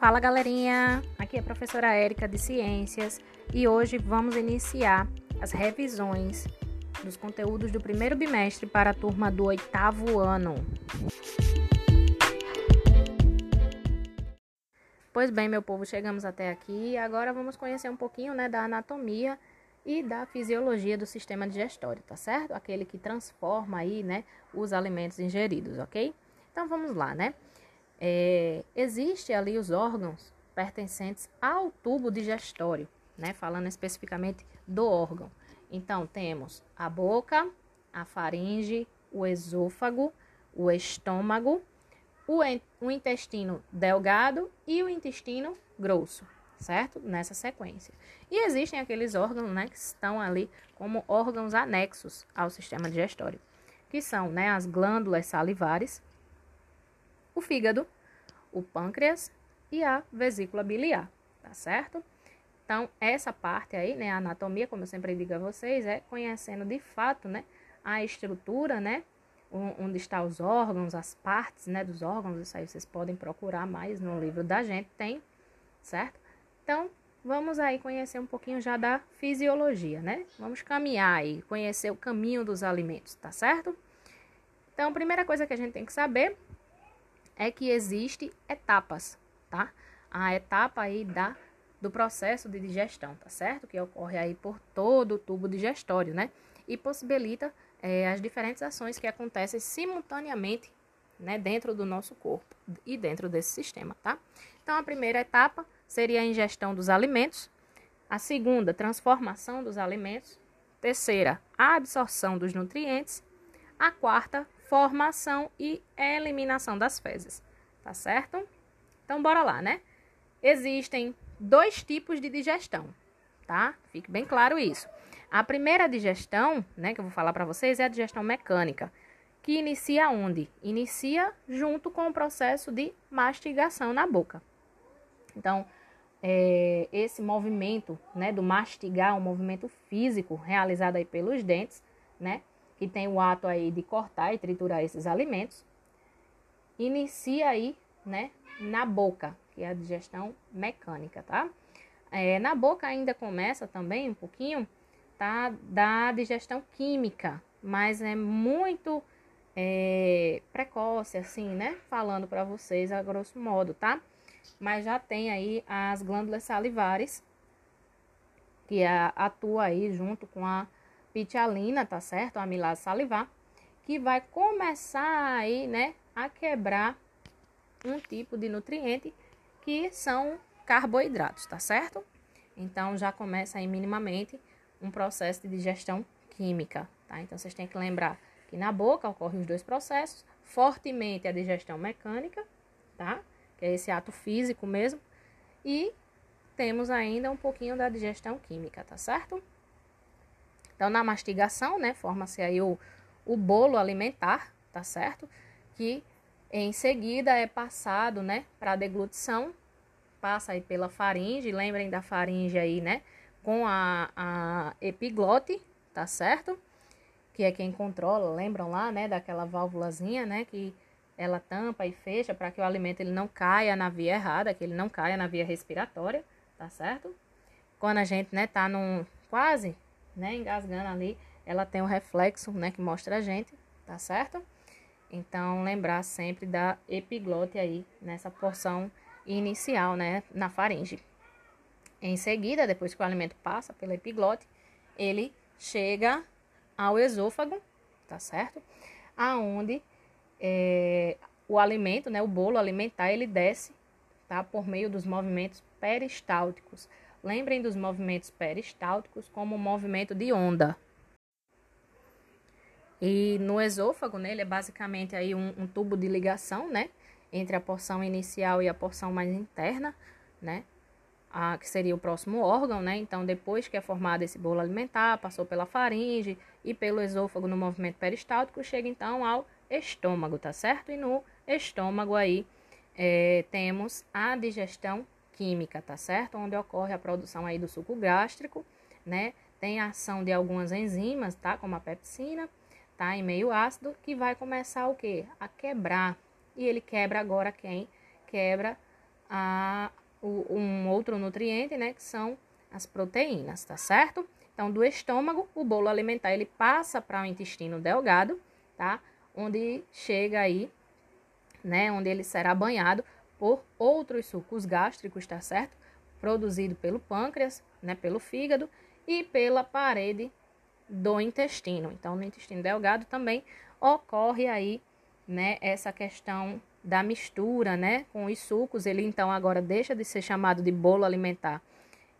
Fala galerinha, aqui é a professora Érica de Ciências e hoje vamos iniciar as revisões dos conteúdos do primeiro bimestre para a turma do oitavo ano. Pois bem, meu povo, chegamos até aqui e agora vamos conhecer um pouquinho né, da anatomia e da fisiologia do sistema digestório, tá certo? Aquele que transforma aí, né, os alimentos ingeridos, ok? Então vamos lá, né? É, existe ali os órgãos pertencentes ao tubo digestório, né? Falando especificamente do órgão. Então temos a boca, a faringe, o esôfago, o estômago, o, o intestino delgado e o intestino grosso, certo? Nessa sequência. E existem aqueles órgãos, né, que estão ali como órgãos anexos ao sistema digestório, que são, né, as glândulas salivares, o fígado, o pâncreas e a vesícula biliar, tá certo? Então, essa parte aí, né, a anatomia, como eu sempre digo a vocês, é conhecendo de fato, né, a estrutura, né, onde estão os órgãos, as partes, né, dos órgãos, isso aí vocês podem procurar mais no livro da gente, tem, certo? Então, vamos aí conhecer um pouquinho já da fisiologia, né? Vamos caminhar aí, conhecer o caminho dos alimentos, tá certo? Então, a primeira coisa que a gente tem que saber é que existe etapas, tá? A etapa aí da do processo de digestão, tá certo? Que ocorre aí por todo o tubo digestório, né? E possibilita é, as diferentes ações que acontecem simultaneamente, né, dentro do nosso corpo e dentro desse sistema, tá? Então, a primeira etapa seria a ingestão dos alimentos, a segunda, transformação dos alimentos, terceira, a absorção dos nutrientes, a quarta, formação e eliminação das fezes, tá certo? Então, bora lá, né? Existem dois tipos de digestão, tá? Fique bem claro isso. A primeira digestão, né, que eu vou falar para vocês, é a digestão mecânica, que inicia onde? Inicia junto com o processo de mastigação na boca. Então, é, esse movimento, né, do mastigar, um movimento físico realizado aí pelos dentes, né, que tem o ato aí de cortar e triturar esses alimentos, inicia aí, né, na boca, que é a digestão mecânica, tá? É, na boca ainda começa também um pouquinho, tá, da digestão química, mas é muito é, precoce, assim, né? Falando para vocês a grosso modo, tá? Mas já tem aí as glândulas salivares, que atua aí junto com a pitialina, tá certo? A amilase salivar, que vai começar aí, né, a quebrar um tipo de nutriente que são carboidratos, tá certo? Então já começa aí minimamente um processo de digestão química, tá? Então vocês têm que lembrar que na boca ocorrem os dois processos, fortemente a digestão mecânica, tá? Que é esse ato físico mesmo, e temos ainda um pouquinho da digestão química, tá certo? Então, na mastigação, né, forma-se aí o, o bolo alimentar, tá certo? Que em seguida é passado, né, para a deglutição, passa aí pela faringe, lembrem da faringe aí, né, com a, a epiglote, tá certo? Que é quem controla, lembram lá, né, daquela válvulazinha, né, que ela tampa e fecha para que o alimento ele não caia na via errada, que ele não caia na via respiratória, tá certo? Quando a gente, né, tá num quase né, engasgando ali, ela tem um reflexo, né, que mostra a gente, tá certo? Então, lembrar sempre da epiglote aí, nessa porção inicial, né, na faringe. Em seguida, depois que o alimento passa pela epiglote, ele chega ao esôfago, tá certo? Aonde é, o alimento, né, o bolo alimentar, ele desce, tá, por meio dos movimentos peristálticos. Lembrem dos movimentos peristálticos como movimento de onda. E no esôfago, né, ele é basicamente aí um, um tubo de ligação, né, entre a porção inicial e a porção mais interna, né, a, que seria o próximo órgão, né? Então, depois que é formado esse bolo alimentar, passou pela faringe e pelo esôfago no movimento peristáltico, chega então ao estômago, tá certo? E no estômago aí é, temos a digestão química, tá certo? Onde ocorre a produção aí do suco gástrico, né? Tem a ação de algumas enzimas, tá? Como a pepsina, tá? Em meio ácido, que vai começar o quê? A quebrar. E ele quebra agora quem? Quebra a, o, um outro nutriente, né, que são as proteínas, tá certo? Então, do estômago, o bolo alimentar ele passa para o intestino delgado, tá? Onde chega aí, né, onde ele será banhado por outros sucos gástricos, tá certo? Produzido pelo pâncreas, né, pelo fígado e pela parede do intestino. Então, no intestino delgado também ocorre aí, né, essa questão da mistura, né, com os sucos. Ele então agora deixa de ser chamado de bolo alimentar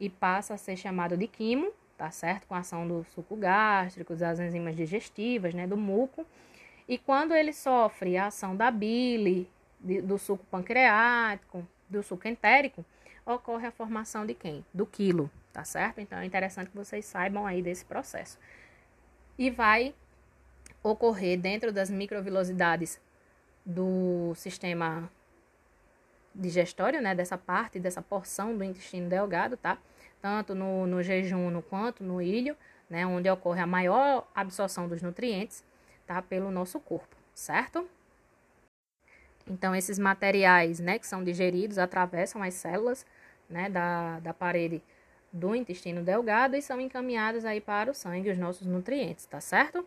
e passa a ser chamado de quimo, tá certo? Com a ação do suco gástrico, das enzimas digestivas, né, do muco. E quando ele sofre a ação da bile, de, do suco pancreático, do suco entérico, ocorre a formação de quem? Do quilo, tá certo? Então é interessante que vocês saibam aí desse processo. E vai ocorrer dentro das microvilosidades do sistema digestório, né, dessa parte, dessa porção do intestino delgado, tá? tanto no, no jejum quanto no ilho, né, onde ocorre a maior absorção dos nutrientes, tá, pelo nosso corpo, certo? Então, esses materiais, né, que são digeridos, atravessam as células, né, da, da parede do intestino delgado e são encaminhados aí para o sangue, os nossos nutrientes, tá certo?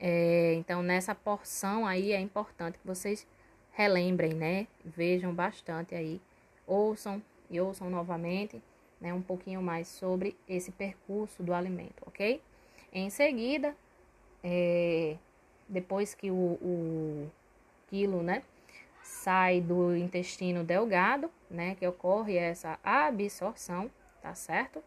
É, então, nessa porção aí é importante que vocês relembrem, né? Vejam bastante aí, ouçam e ouçam novamente né, um pouquinho mais sobre esse percurso do alimento, ok? Em seguida, é, depois que o, o, quilo, né, sai do intestino delgado, né, que ocorre essa absorção, tá certo?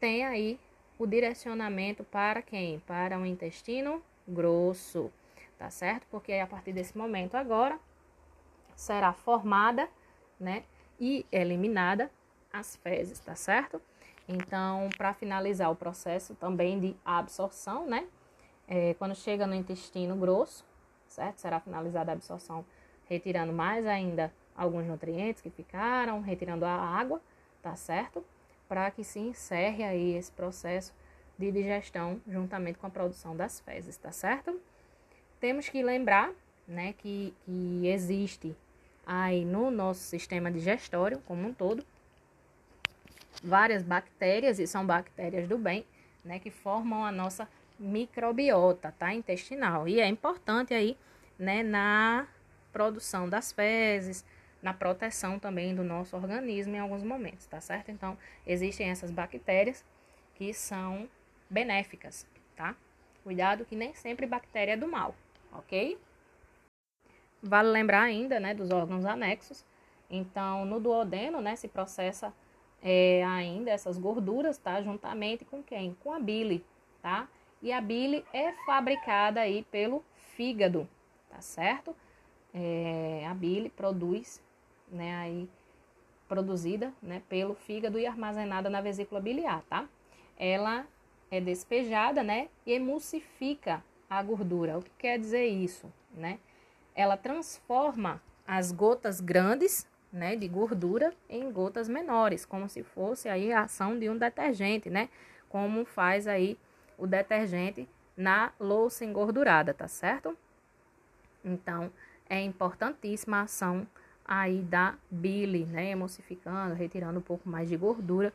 Tem aí o direcionamento para quem? Para o intestino grosso, tá certo? Porque a partir desse momento agora será formada, né, e eliminada as fezes, tá certo? Então, para finalizar o processo também de absorção, né? É, quando chega no intestino grosso, certo? Será finalizada a absorção, retirando mais ainda alguns nutrientes que ficaram, retirando a água, tá certo? Para que se encerre aí esse processo de digestão juntamente com a produção das fezes, tá certo? Temos que lembrar, né, que, que existe aí no nosso sistema digestório como um todo várias bactérias, e são bactérias do bem, né, que formam a nossa microbiota, tá, intestinal. E é importante aí, né, na produção das fezes, na proteção também do nosso organismo em alguns momentos, tá certo? Então, existem essas bactérias que são benéficas, tá? Cuidado que nem sempre bactéria é do mal, ok? Vale lembrar ainda, né, dos órgãos anexos. Então, no duodeno, né, se processa é, ainda essas gorduras, tá? Juntamente com quem? Com a bile, tá? E a bile é fabricada aí pelo fígado, tá certo? É, a bile produz, né, aí produzida, né, pelo fígado e armazenada na vesícula biliar, tá? Ela é despejada, né, e emulsifica a gordura. O que quer dizer isso, né? Ela transforma as gotas grandes né, de gordura em gotas menores, como se fosse aí a ação de um detergente, né? Como faz aí o detergente na louça engordurada, tá certo? Então, é importantíssima a ação aí da bile, né? Emulsificando, retirando um pouco mais de gordura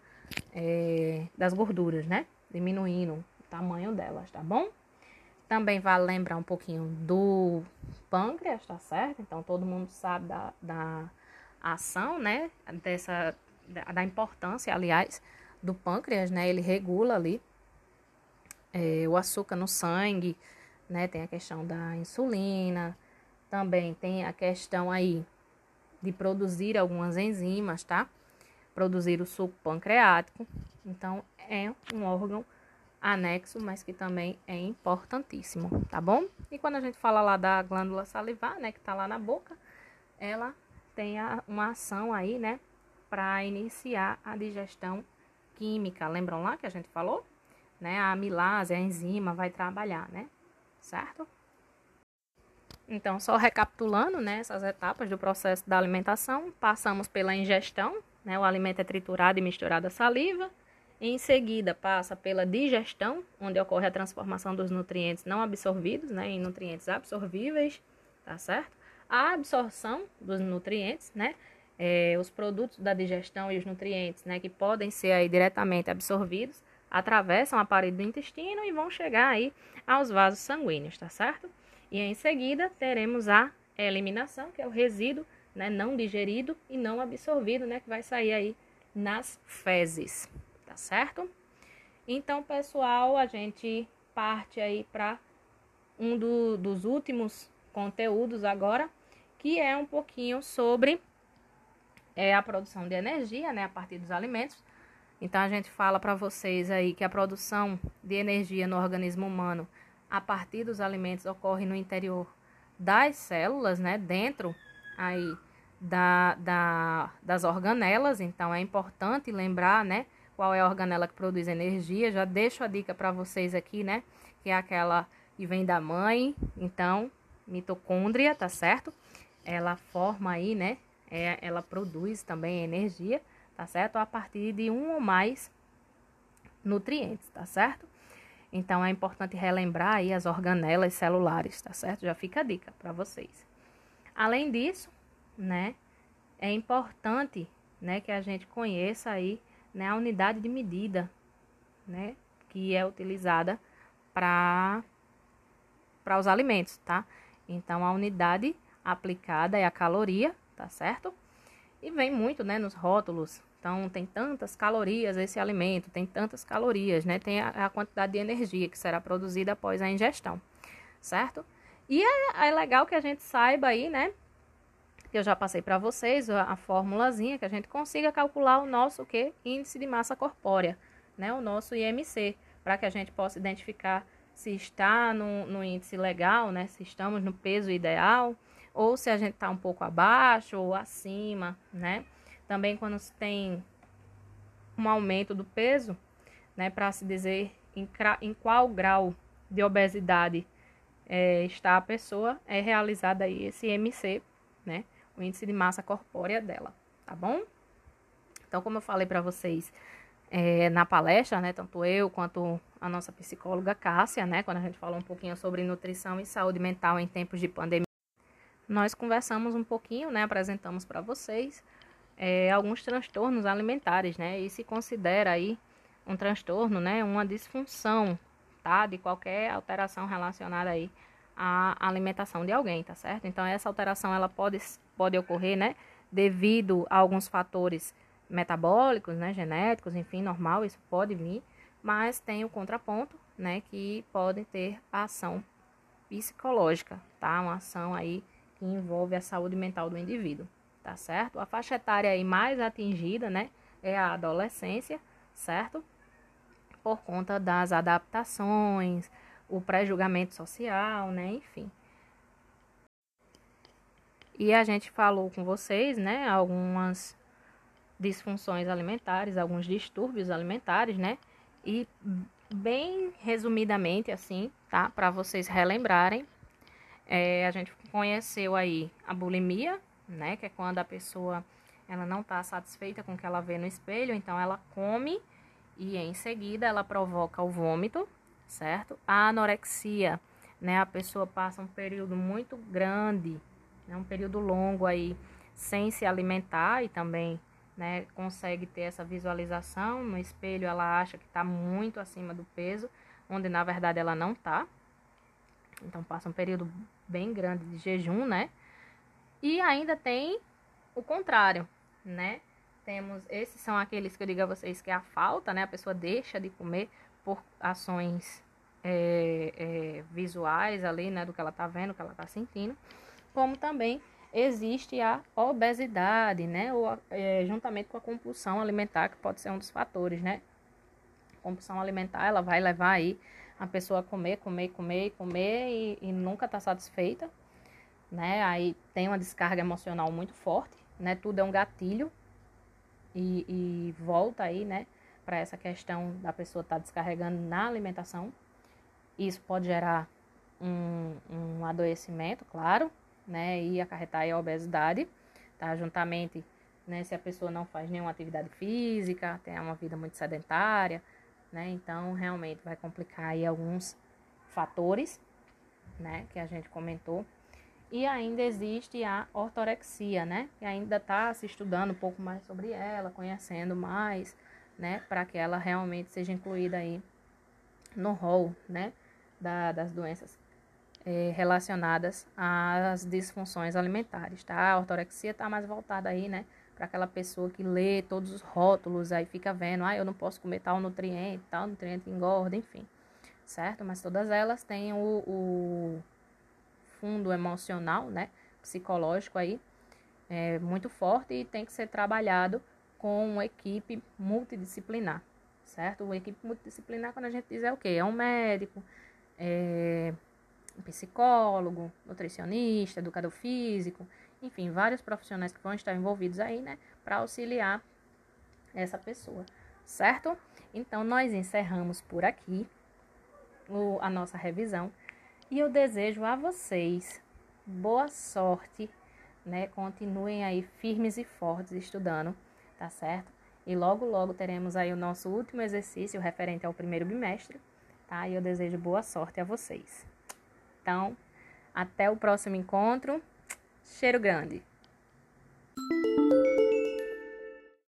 é, das gorduras, né? Diminuindo o tamanho delas, tá bom? Também vale lembrar um pouquinho do pâncreas, tá certo? Então, todo mundo sabe da, da ação, né, dessa, da, da importância, aliás, do pâncreas, né, ele regula ali é, o açúcar no sangue, né, tem a questão da insulina, também tem a questão aí de produzir algumas enzimas, tá? Produzir o suco pancreático. Então, é um órgão anexo, mas que também é importantíssimo, tá bom? E quando a gente fala lá da glândula salivar, né, que tá lá na boca, ela tem uma ação aí, né, para iniciar a digestão química. Lembram lá que a gente falou? Né? A amilase, a enzima vai trabalhar, né? Certo? Então, só recapitulando, né, essas etapas do processo da alimentação, passamos pela ingestão, né, o alimento é triturado e misturado à saliva. Em seguida, passa pela digestão, onde ocorre a transformação dos nutrientes não absorvidos, né, em nutrientes absorvíveis, tá certo? a absorção dos nutrientes, né? é, os produtos da digestão e os nutrientes, né, que podem ser aí diretamente absorvidos, atravessam a parede do intestino e vão chegar aí aos vasos sanguíneos, tá certo? E em seguida teremos a eliminação, que é o resíduo né, não digerido e não absorvido, né, que vai sair aí nas fezes, tá certo? Então, pessoal, a gente parte aí para um do, dos últimos conteúdos agora, que é um pouquinho sobre é, a produção de energia, né, a partir dos alimentos. Então, a gente fala para vocês aí que a produção de energia no organismo humano a partir dos alimentos ocorre no interior das células, né, dentro aí da, da, das organelas. Então, é importante lembrar, né, qual é a organela que produz energia. Já deixo a dica para vocês aqui, né, que é aquela que vem da mãe. Então, mitocôndria, tá certo? Ela forma aí, né, é, ela produz também energia, tá certo? A partir de um ou mais nutrientes, tá certo? Então é importante relembrar aí as organelas celulares, tá certo? Já fica a dica para vocês. Além disso, né, é importante, né, que a gente conheça aí, né, a unidade de medida, né, que é utilizada para para os alimentos, tá? Então a unidade aplicada é a caloria, tá certo? E vem muito, né, nos rótulos então, tem tantas calorias esse alimento, tem tantas calorias, né? Tem a, a quantidade de energia que será produzida após a ingestão, certo? E é, é legal que a gente saiba aí, né? Eu já passei para vocês a, a formulazinha que a gente consiga calcular o nosso que índice de massa corpórea, né? O nosso IMC, para que a gente possa identificar se está no, no índice legal, né? Se estamos no peso ideal ou se a gente está um pouco abaixo ou acima, né? Também quando se tem um aumento do peso, né, para se dizer em, em, qual grau de obesidade é, está a pessoa, é realizado aí esse MC, né, o índice de massa corpórea dela, tá bom? Então, como eu falei para vocês é, na palestra, né, tanto eu quanto a nossa psicóloga Cássia, né, quando a gente falou um pouquinho sobre nutrição e saúde mental em tempos de pandemia, nós conversamos um pouquinho, né, apresentamos para vocês é, alguns transtornos alimentares, né? E se considera aí um transtorno, né? Uma disfunção, tá? De qualquer alteração relacionada aí à alimentação de alguém, tá certo? Então, essa alteração, ela pode, pode ocorrer, né? Devido a alguns fatores metabólicos, né? Genéticos, enfim, normal, isso pode vir. Mas tem o contraponto, né? Que pode ter ação psicológica, tá? Uma ação aí que envolve a saúde mental do indivíduo tá certo? A faixa etária aí mais atingida, né, é a adolescência, certo? Por conta das adaptações, o pré-julgamento social, né, enfim. E a gente falou com vocês, né, algumas disfunções alimentares, alguns distúrbios alimentares, né? E bem resumidamente assim, tá? Para vocês relembrarem, é, a gente conheceu aí a bulimia, né? Que é quando a pessoa ela não está satisfeita com o que ela vê no espelho, então ela come e em seguida ela provoca o vômito, certo? A anorexia, né? A pessoa passa um período muito grande, né? um período longo aí sem se alimentar e também né, consegue ter essa visualização no espelho, ela acha que está muito acima do peso, onde na verdade ela não está. Então passa um período bem grande de jejum, né? E ainda tem o contrário, né? Temos, esses são aqueles que eu digo a vocês que é a falta, né? A pessoa deixa de comer por ações é, é, visuais ali, né? Do que ela tá vendo, que ela tá sentindo. Como também existe a obesidade, né? Ou, é, juntamente com a compulsão alimentar, que pode ser um dos fatores, né? A compulsão alimentar, ela vai levar aí a pessoa a comer, comer, comer, comer e, e nunca tá satisfeita, né? Aí tem uma descarga emocional muito forte, né? Tudo é um gatilho e, e volta aí, né? Para essa questão da pessoa estar tá descarregando na alimentação. Isso pode gerar um, um adoecimento, claro, né? E acarretar a obesidade, tá? Juntamente, né? Se a pessoa não faz nenhuma atividade física, tem uma vida muito sedentária, né? Então, realmente vai complicar aí alguns fatores, né? Que a gente comentou E ainda existe a ortorexia, né? E ainda está se estudando um pouco mais sobre ela, conhecendo mais, né? Para que ela realmente seja incluída aí no rol, né? Da, das doenças é, relacionadas às disfunções alimentares, tá? A ortorexia está mais voltada aí, né? Para aquela pessoa que lê todos os rótulos, aí fica vendo, ah, eu não posso comer tal nutriente, tal nutriente engorda, enfim, certo? Mas todas elas têm o, o fundo emocional, né? Psicológico aí, é, muito forte e tem que ser trabalhado com uma equipe multidisciplinar, certo? Uma equipe multidisciplinar, quando a gente diz é o quê? É um médico, é um psicólogo, nutricionista, educador físico, enfim, vários profissionais que vão estar envolvidos aí, né, para auxiliar essa pessoa, certo? Então, nós encerramos por aqui o, a nossa revisão e eu desejo a vocês boa sorte, né? Continuem aí firmes e fortes estudando, tá certo? E logo, logo teremos aí o nosso último exercício referente ao primeiro bimestre, tá? E eu desejo boa sorte a vocês. Então, até o próximo encontro. Cheiro grande!